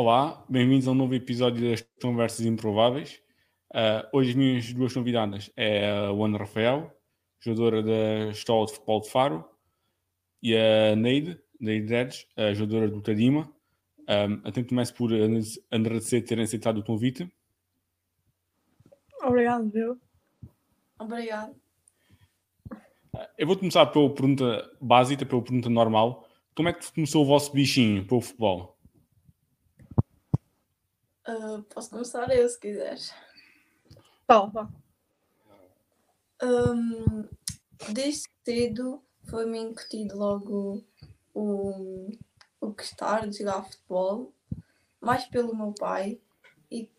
Olá, bem-vindos a um novo episódio das Conversas Improváveis. Uh, hoje as minhas duas convidadas é a Ana Rafael, jogadora da Escola de Futebol de Faro, e a Neide, Neide Dedes, a jogadora do Tadima. Um, até começo por agradecer terem aceitado o convite. Obrigado, viu? Obrigado. Eu vou começar pela pergunta básica, pela pergunta normal. Como é que começou o vosso bichinho para o futebol? Uh, posso começar eu, se quiseres. Fala, Um, desde cedo foi-me incutido logo o, o gostar de jogar futebol, mais pelo meu pai. E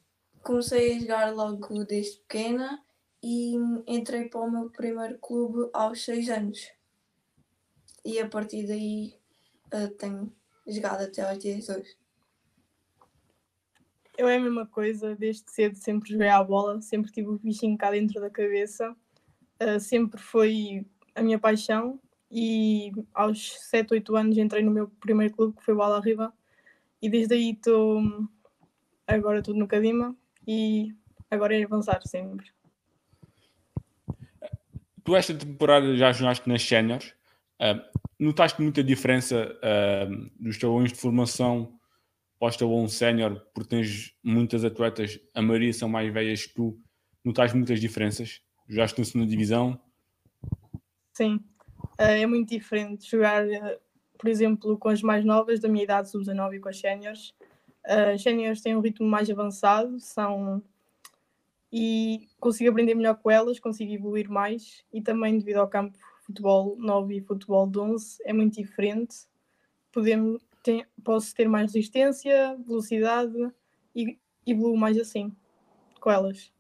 comecei a jogar logo desde pequena e entrei para o meu primeiro clube aos 6 anos. E a partir daí uh, tenho jogado até aos dias de hoje. Eu é a mesma coisa, desde cedo sempre joguei à bola, sempre tive o bichinho cá dentro da cabeça, uh, sempre foi a minha paixão e aos 7, 8 anos entrei no meu primeiro clube, que foi o Ala Riva, e desde aí estou agora tudo no Cadima e agora é avançar sempre. Tu esta temporada já jogaste nas séniores, uh, notaste muita diferença uh, dos talões de formação posta um sénior, porque tens muitas atletas, a maioria são mais velhas que tu, notas muitas diferenças? Jogaste na segunda divisão? Sim, eh, é muito diferente jogar, eh, por exemplo, com as mais novas da minha idade, sub-19 e com as séniores. Eh, as séniores têm um ritmo mais avançado, são e consigo aprender melhor com elas, consigo evoluir mais e também devido ao campo futebol 9 e futebol de 11 é muito diferente. Podemos, tem, posso ter mais resistência, velocidade e evoluo mais assim com elas.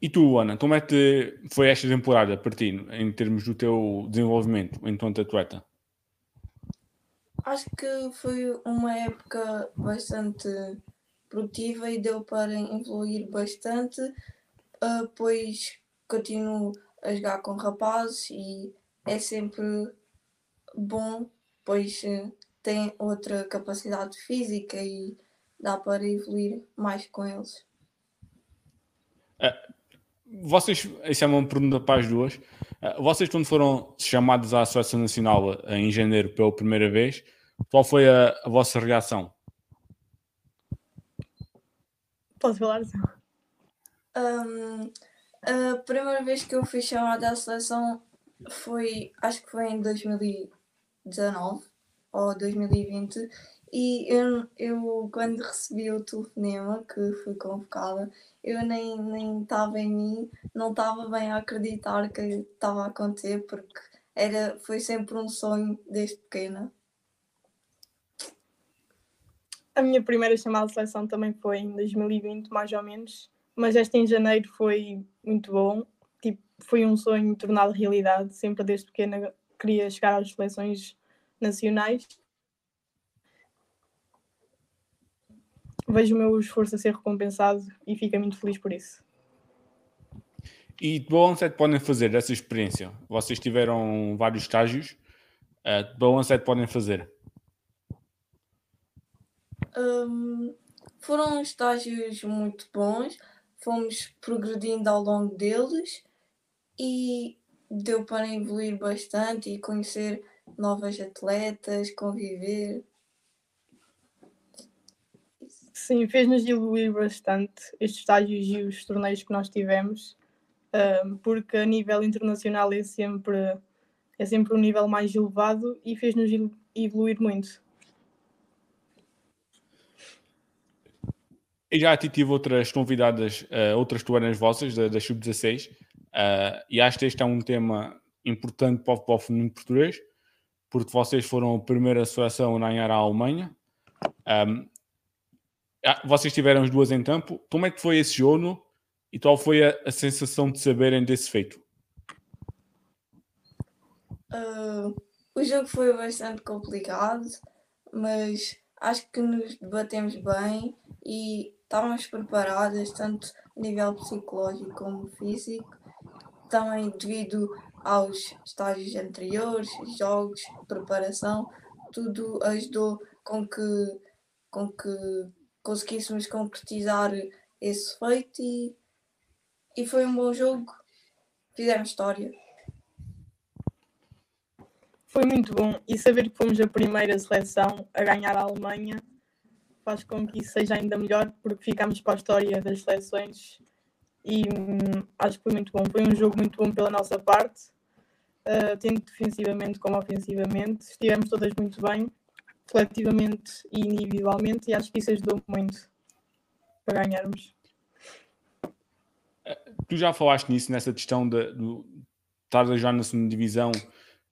E tu, Ana, como é que foi esta temporada para ti, em termos do teu desenvolvimento enquanto atleta? Acho que foi uma época bastante produtiva e deu para evoluir bastante, uh, pois continuo a jogar com rapazes e é sempre bom pois eh, tem outra capacidade física e dá para evoluir mais com eles. É, vocês, isso é uma pergunta para as duas. É, vocês, quando foram chamados à Seleção Nacional eh, em janeiro pela primeira vez, qual foi a, a vossa reação? Posso falar? Um, a primeira vez que eu fui chamada à seleção foi, acho que foi em 2000 2019 ou 2020 e eu, eu quando recebi o telefonema que fui convocada, eu nem estava em mim, não estava bem a acreditar que estava a acontecer porque era, foi sempre um sonho desde pequena. A minha primeira chamada de seleção também foi em 2020, mais ou menos, mas esta em janeiro foi muito bom. Tipo, foi um sonho tornado realidade. Sempre desde pequena queria chegar às seleções nacionais. Vejo o meu esforço a ser recompensado e fico muito feliz por isso. E de balanço é que podem fazer essa experiência? Vocês tiveram vários estágios, uh, de é que podem fazer? Um, foram estágios muito bons, fomos progredindo ao longo deles e deu para evoluir bastante e conhecer novas atletas, conviver. Sim, fez-nos evoluir bastante estes estágios e os torneios que nós tivemos, porque a nível internacional é sempre, é sempre um nível mais elevado e fez-nos evoluir muito. Eu já tive outras convidadas, uh, outras tuanas vossas da, da Sub-16, uh, e acho que este é um tema importante para o, para feminino português, porque vocês foram a primeira seleção a ganhar a Alemanha. Um, ah, vocês tiveram as duas em campo. Como é que foi esse jogo e qual foi a, a sensação de saberem desse feito? Uh, o jogo foi bastante complicado, mas acho que nos debatemos bem e estávamos preparadas, tanto a nível psicológico como físico, também devido aos estágios anteriores, jogos, preparação, tudo ajudou com que com que conseguíssemos concretizar esse feito e, e foi um bom jogo. Fizemos história. Foi muito bom e saber que fomos a primeira seleção a ganhar a Alemanha faz com que isso seja ainda melhor porque ficamos para a história das seleções e hum, acho que foi muito bom. Foi um jogo muito bom pela nossa parte, uh, tanto defensivamente como ofensivamente. Estivemos todas muito bem, coletivamente e individualmente, e acho que isso ajudou muito para ganharmos. Tu já falaste nisso, nessa questão de, de estar a jogar na segunda divisão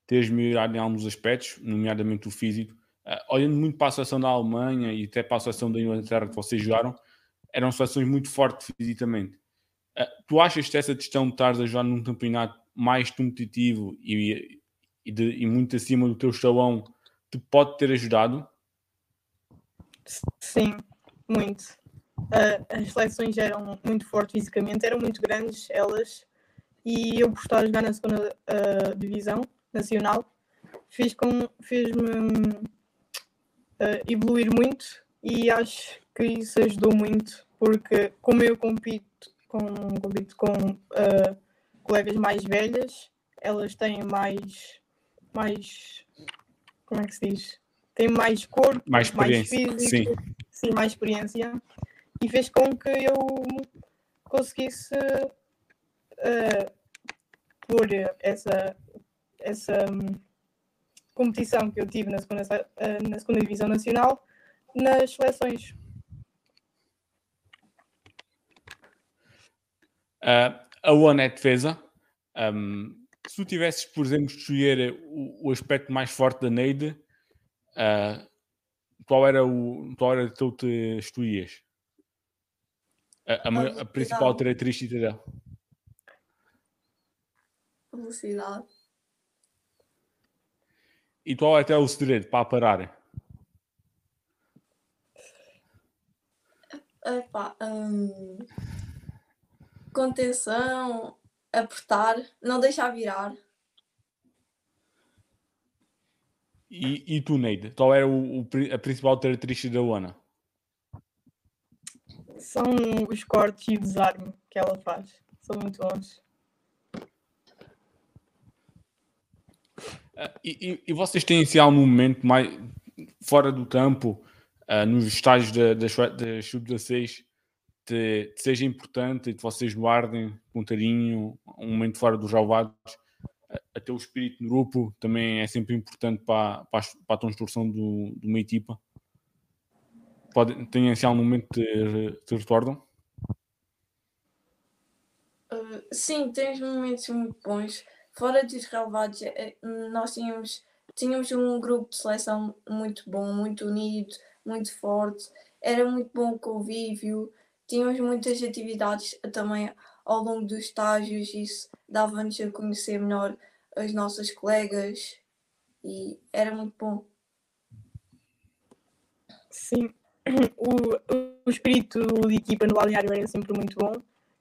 teres melhorado em alguns aspectos, nomeadamente o físico. Uh, olhando muito para a seleção da Alemanha e até para a seleção da Inglaterra que vocês jogaram, eram seleções muito fortes fisicamente. Uh, tu achas que essa questão de estares a jogar num campeonato mais competitivo e, e, de, e muito acima do teu estalão te pode ter ajudado? Sim, muito. Uh, as seleções eram muito fortes fisicamente, eram muito grandes elas, e eu por estar a jogar na segunda uh, divisão nacional, fez com, fez-me uh, evoluir muito e acho que isso ajudou muito, porque como eu compito com, com uh, colegas mais velhas, elas têm mais, mais como é que se diz? Têm mais corpo, mais, mais físico, sim. sim, mais experiência e fez com que eu conseguisse uh, pôr essa essa um, competição que eu tive na segunda, uh, na segunda Divisão Nacional nas seleções. Uh, a ONE é defesa. Um, se tu tivesses, por exemplo, de escolher o, o, aspecto mais forte da Neide, uh, qual era o qual era que te escolhias? A, a, a principal característica dela? Velocidade. E qual é até o segredo para parar? Epá, hum, contenção, apertar, não deixar virar. E, e tu, Neide, qual era o, o, a principal característica da Luana? São os cortes e o desarme que ela faz. São muito bons. Uh, e, e, vocês têm assim algum momento mais fora do campo, uh, nos estágios da, da, da Sub-16, que seja importante e que vocês guardem com carinho um momento fora dos ralvados, uh, até o espírito no grupo também é sempre importante para, para, a, construção do, de uma equipa. Pode, têm assim algum momento que te recordam? Uh, sim, tens momentos muito bons fora dos relevados, é, nós tínhamos, tínhamos um grupo de seleção muito bom, muito unido, muito forte, era muito bom o convívio, tínhamos muitas atividades também ao longo dos estágios, isso dava-nos a conhecer melhor as nossas colegas e era muito bom. Sim, o, o espírito de equipa no balneário era sempre muito bom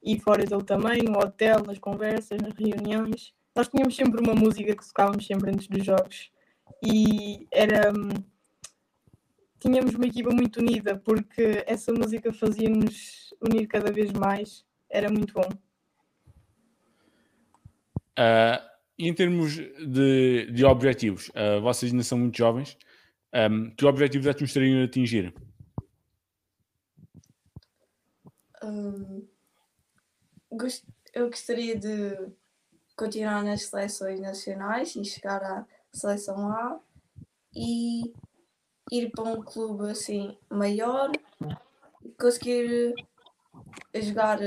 e fora dele também, no hotel, nas conversas, nas reuniões nós tínhamos sempre uma música que tocávamos sempre antes dos jogos e era. Tínhamos uma equipa muito unida porque essa música fazia-nos unir cada vez mais, era muito bom. Uh, em termos de, de objetivos, uh, vocês ainda são muito jovens, um, que objetivos é que gostariam de atingir? Um, eu gostaria de continuar nas seleções nacionais e chegar à seleção A e ir para um clube assim maior e conseguir jogar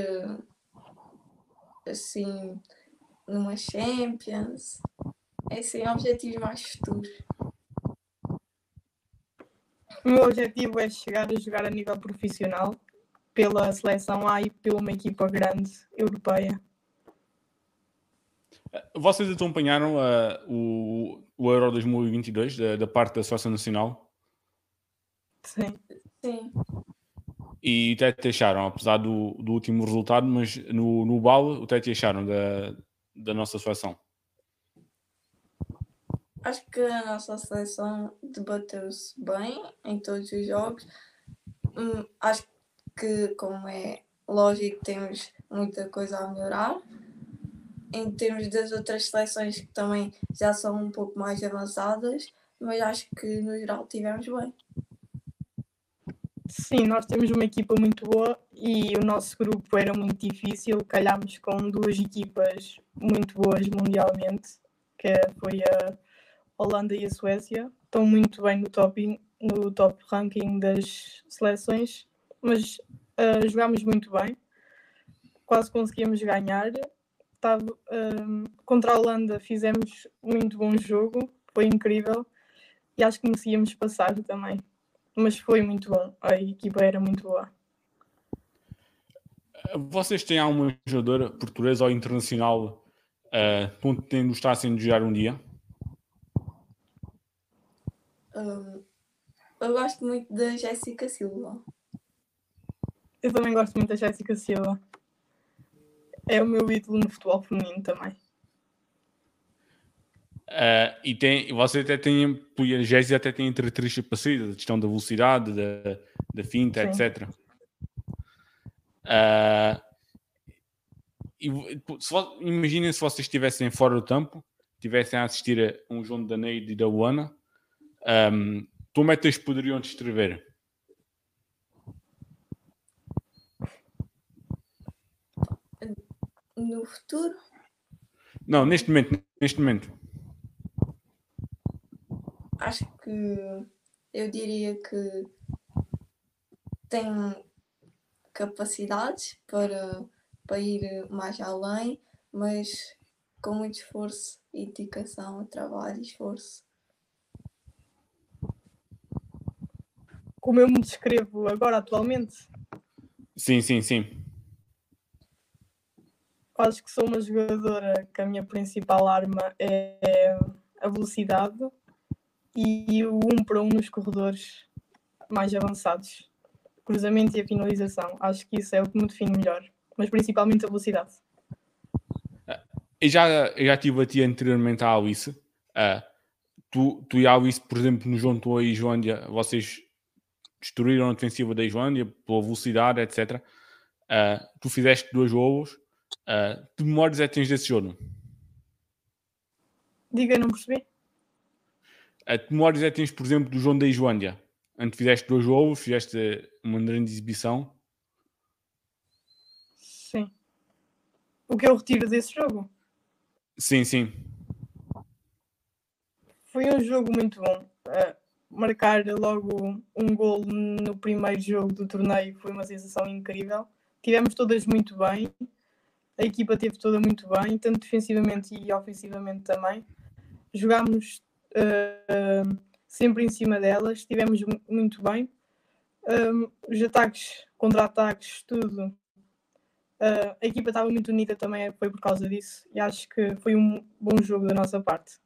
assim numa Champions. É assim, objetivos mais futuros. O meu objetivo é chegar a jogar a nível profissional pela seleção A e pela uma equipa grande europeia. Vocês acompanharam uh, o, o Euro 2022 da, da parte da Seleção Nacional? Sim. Sim. E o que é que acharam, apesar do, do último resultado, mas no, no BAL, o que é que acharam da, da nossa seleção? Acho que a nossa seleção debateu-se bem em todos os jogos. hum, acho que, como é lógico, temos muita coisa a melhorar. Em termos das outras seleções que também já são um pouco mais avançadas, mas acho que no geral tivemos bem. Sim, nós temos uma equipa muito boa e o nosso grupo era muito difícil. Calhámos com duas equipas muito boas mundialmente, que foi a Holanda e a Suécia. Estão muito bem no top, no top ranking das seleções, mas uh, jogámos muito bem. Quase conseguíamos ganhar. Tava, uh, contra a Holanda fizemos muito bom jogo, foi incrível e acho que merecíamos passar também mas foi muito bom. A equipa era muito boa. Vocês têm alguma jogadora portuguesa ou internacional uh, ponto de gostar de jogar um dia? Um, eu gosto muito da Jéssica Silva. Eu também gosto muito da Jéssica Silva. É o meu ídolo no futebol feminino também. Uh, e tem, você até tem, a Jéssica até tem características parecidas, a questão da velocidade, da, da finta, Sim. etc. Uh, e, se, imaginem se vocês estivessem fora do campo, estivessem a assistir a um jogo da Neide e da Uana, um, como é que eles poderiam descrever? No futuro? Não, neste momento, neste momento acho que eu diria que tem capacidades para, para ir mais além, mas com muito esforço e dedicação, trabalho e esforço. Como eu me descrevo agora atualmente? Sim, sim, sim. Acho que sou uma jogadora que a minha principal arma é a velocidade e o um para um nos corredores mais avançados. Cruzamento e a finalização. Acho que isso é o que me define melhor, mas principalmente a velocidade. Eu já, eu já tive a ti anteriormente a Alice. Uh, tu, tu e a Alice, por exemplo, no João Toa e Joândia, vocês destruíram a defensiva da Joândia pela velocidade, etc. Uh, ah, tu fizeste dois golos. Uh, que memórias é que tens desse jogo? Diga, não percebi. A memórias é que tens, por exemplo, do João da Islândia? Antes fizeste dois jogos, fizeste uma grande exibição. Sim. O que eu retiro desse jogo? Sim, sim. Foi um jogo muito bom. Uh, marcar logo um gol no primeiro jogo do torneio foi uma sensação incrível. Tivemos todas muito bem. A equipa teve toda muito bem, tanto defensivamente e ofensivamente também. Jogámos uh, sempre em cima delas, estivemos muito bem. Os ataques, contra-ataques, tudo. Uh, a equipa estava muito unida também, foi por causa disso, e acho que foi um bom jogo da nossa parte.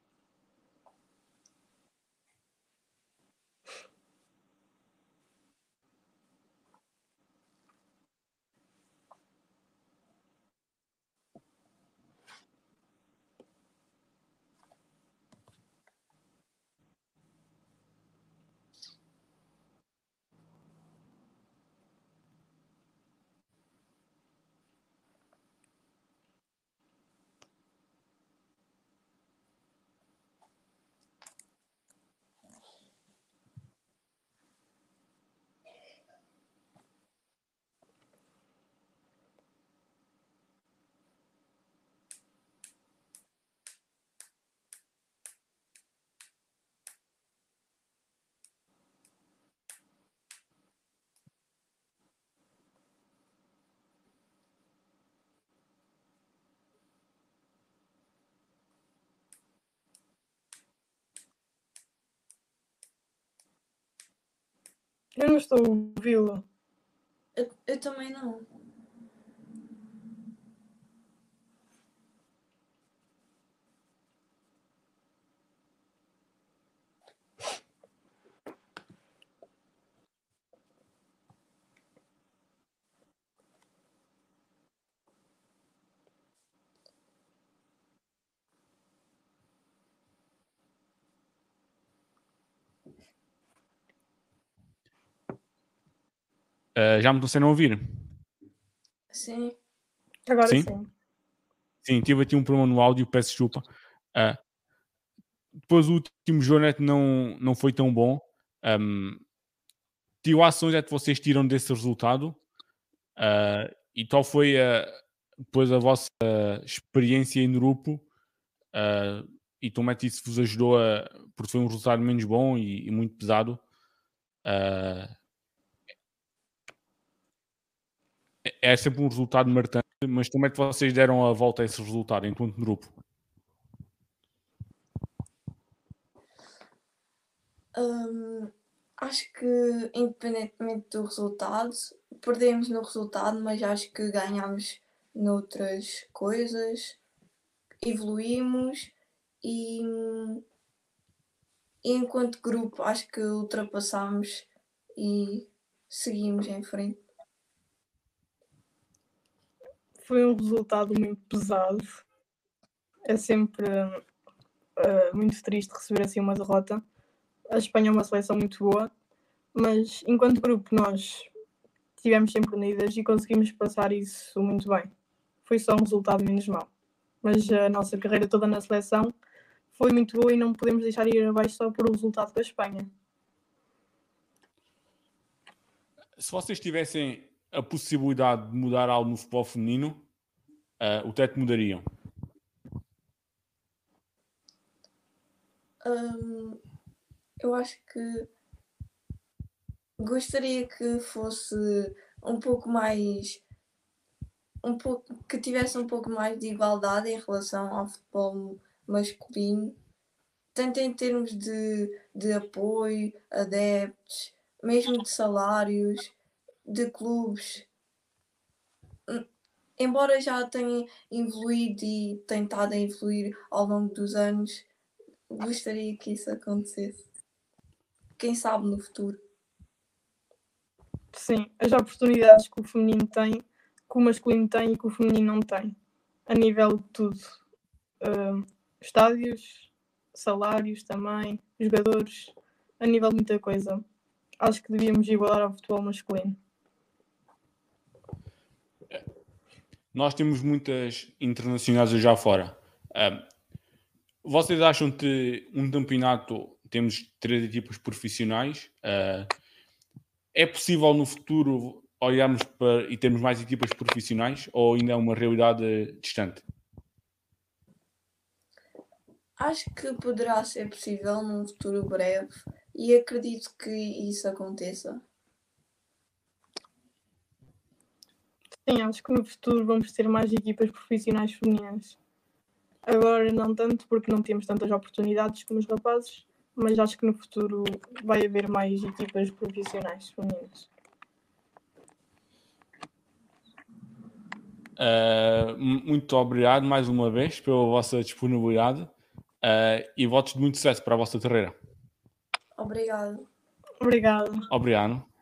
Eu não estou a ouvi-lo. Eu, eu também não. Uh, já me estão sendo a ouvir? Sim. Agora sim. sim. Sim, tive aqui um problema no áudio, peço desculpa. Uh, depois o último jogo não, não foi tão bom. Um, que ações é que vocês tiram desse resultado? Uh, e tal foi a, depois a vossa experiência em grupo uh, e como é que isso vos ajudou a, porque foi um resultado menos bom e, e muito pesado. Uh, é sempre um resultado marcante, mas como é que vocês deram a volta a esse resultado enquanto grupo? Um, acho que, independentemente do resultado, perdemos no resultado, mas acho que ganhamos noutras coisas, evoluímos e, e enquanto grupo acho que ultrapassámos e seguimos em frente. Foi um resultado muito pesado. É sempre uh, muito triste receber assim uma derrota a Espanha é uma seleção muito boa, mas enquanto grupo nós estivemos sempre unidas e conseguimos passar isso muito bem. Foi só um resultado menos mau. Mas a nossa carreira toda na seleção foi muito boa e não podemos deixar ir abaixo só por o resultado da Espanha. Se vocês tivessem a possibilidade de mudar algo no futebol feminino, uh, o que mudariam? Um, eu acho que gostaria que fosse um pouco mais um pouco que tivesse um pouco mais de igualdade em relação ao futebol masculino, tanto em termos de, de apoio, adeptos, mesmo de salários, de clubes. Embora já tenha evoluído e tentado evoluir ao longo dos anos, gostaria que isso acontecesse quem sabe no futuro. Sim, as oportunidades que o feminino tem, que o masculino tem e que o feminino não tem, a nível de tudo. Uh, estádios, salários também, jogadores, a nível de muita coisa. Acho que devíamos igualar ao futebol masculino. Nós temos muitas internacionais já fora. Vocês acham que um campeonato temos três equipas profissionais. Uh, é possível no futuro olharmos para e termos mais equipas profissionais ou ainda é uma realidade distante? Acho que poderá ser possível num futuro breve e acredito que isso aconteça. Sim, acho que no futuro vamos ter mais equipas profissionais femininas. Agora não tanto porque não temos tantas oportunidades como os rapazes, mas acho que no futuro vai haver mais equipas profissionais femininas. Uh, muito obrigado mais uma vez pela vossa disponibilidade uh, e votos de muito sucesso para a vossa carreira. Obrigado. Obrigado. Obrigado.